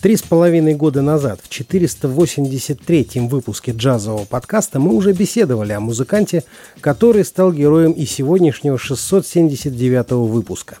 Три с половиной года назад, в 483-м выпуске джазового подкаста, мы уже беседовали о музыканте, который стал героем и сегодняшнего 679-го выпуска.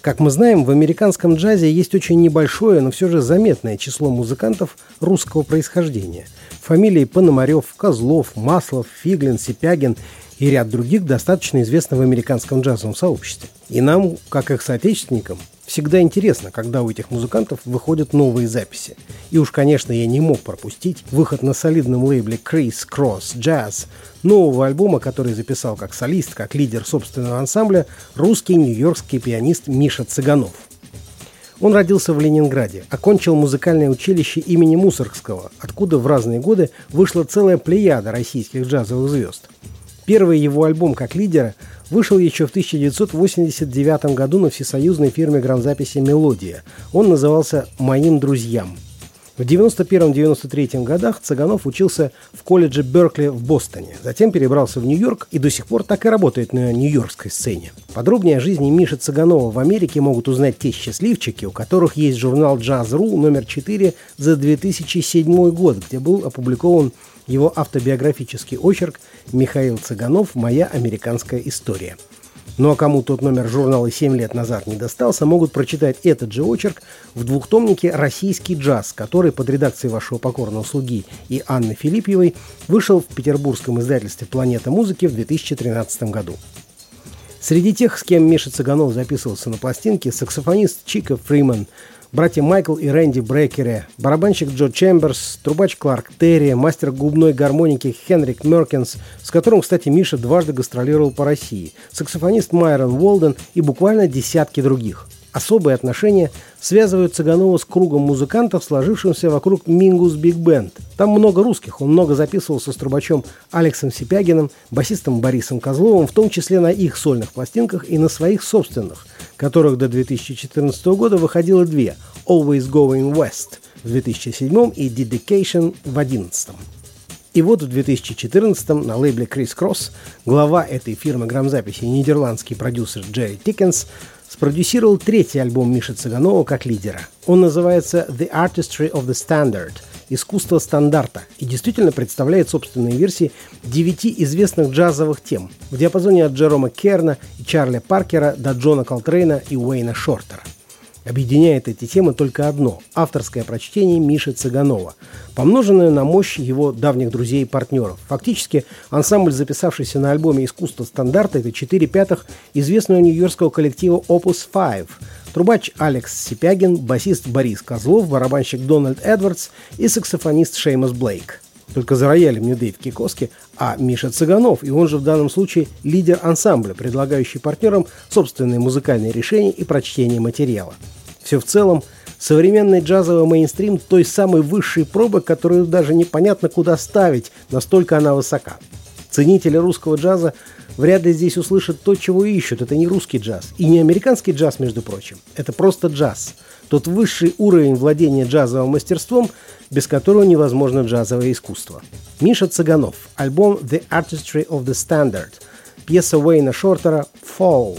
Как мы знаем, в американском джазе есть очень небольшое, но все же заметное число музыкантов русского происхождения. Фамилии Пономарев, Козлов, Маслов, Фиглин, Сипягин и ряд других достаточно известны в американском джазовом сообществе. И нам, как их соотечественникам, всегда интересно, когда у этих музыкантов выходят новые записи. И уж, конечно, я не мог пропустить выход на солидном лейбле Chris Cross Jazz нового альбома, который записал как солист, как лидер собственного ансамбля русский нью-йоркский пианист Миша Цыганов. Он родился в Ленинграде, окончил музыкальное училище имени Мусоргского, откуда в разные годы вышла целая плеяда российских джазовых звезд. Первый его альбом как лидера вышел еще в 1989 году на всесоюзной фирме грамзаписи «Мелодия». Он назывался «Моим друзьям». В 91-93 годах Цыганов учился в колледже Беркли в Бостоне, затем перебрался в Нью-Йорк и до сих пор так и работает на нью-йоркской сцене. Подробнее о жизни Миши Цыганова в Америке могут узнать те счастливчики, у которых есть журнал «Джаз.ру» номер 4 за 2007 год, где был опубликован его автобиографический очерк «Михаил Цыганов. Моя американская история». Ну а кому тот номер журнала 7 лет назад не достался, могут прочитать этот же очерк в двухтомнике «Российский джаз», который под редакцией вашего покорного слуги и Анны Филиппьевой вышел в петербургском издательстве «Планета музыки» в 2013 году. Среди тех, с кем Миша Цыганов записывался на пластинке, саксофонист Чика Фриман – братья Майкл и Рэнди Брекере, барабанщик Джо Чемберс, трубач Кларк Терри, мастер губной гармоники Хенрик Меркинс, с которым, кстати, Миша дважды гастролировал по России, саксофонист Майрон Уолден и буквально десятки других – Особые отношения связывают Цыганова с кругом музыкантов, сложившимся вокруг Mingus Big Band. Там много русских, он много записывался с трубачом Алексом Сипягиным, басистом Борисом Козловым, в том числе на их сольных пластинках и на своих собственных, которых до 2014 года выходило две – «Always Going West» в 2007 и «Dedication» в 2011. И вот в 2014 на лейбле Criss Cross глава этой фирмы грамзаписи, нидерландский продюсер Джерри Тикенс, спродюсировал третий альбом Миши Цыганова как лидера. Он называется «The Artistry of the Standard» – «Искусство стандарта» и действительно представляет собственные версии девяти известных джазовых тем в диапазоне от Джерома Керна и Чарли Паркера до Джона Колтрейна и Уэйна Шортера – Объединяет эти темы только одно – авторское прочтение Миши Цыганова, помноженное на мощь его давних друзей и партнеров. Фактически, ансамбль, записавшийся на альбоме «Искусство стандарта» – это 4 пятых известного нью-йоркского коллектива Opus 5, трубач Алекс Сипягин, басист Борис Козлов, барабанщик Дональд Эдвардс и саксофонист Шеймус Блейк. Только за роялем не Дэйв Кикоски, а Миша Цыганов, и он же в данном случае лидер ансамбля, предлагающий партнерам собственные музыкальные решения и прочтение материала. Все в целом современный джазовый мейнстрим той самой высшей пробы, которую даже непонятно куда ставить, настолько она высока. Ценители русского джаза вряд ли здесь услышат то, чего ищут. Это не русский джаз. И не американский джаз, между прочим. Это просто джаз. Тот высший уровень владения джазовым мастерством, без которого невозможно джазовое искусство. Миша Цыганов. Альбом «The Artistry of the Standard». Пьеса Уэйна Шортера «Fall».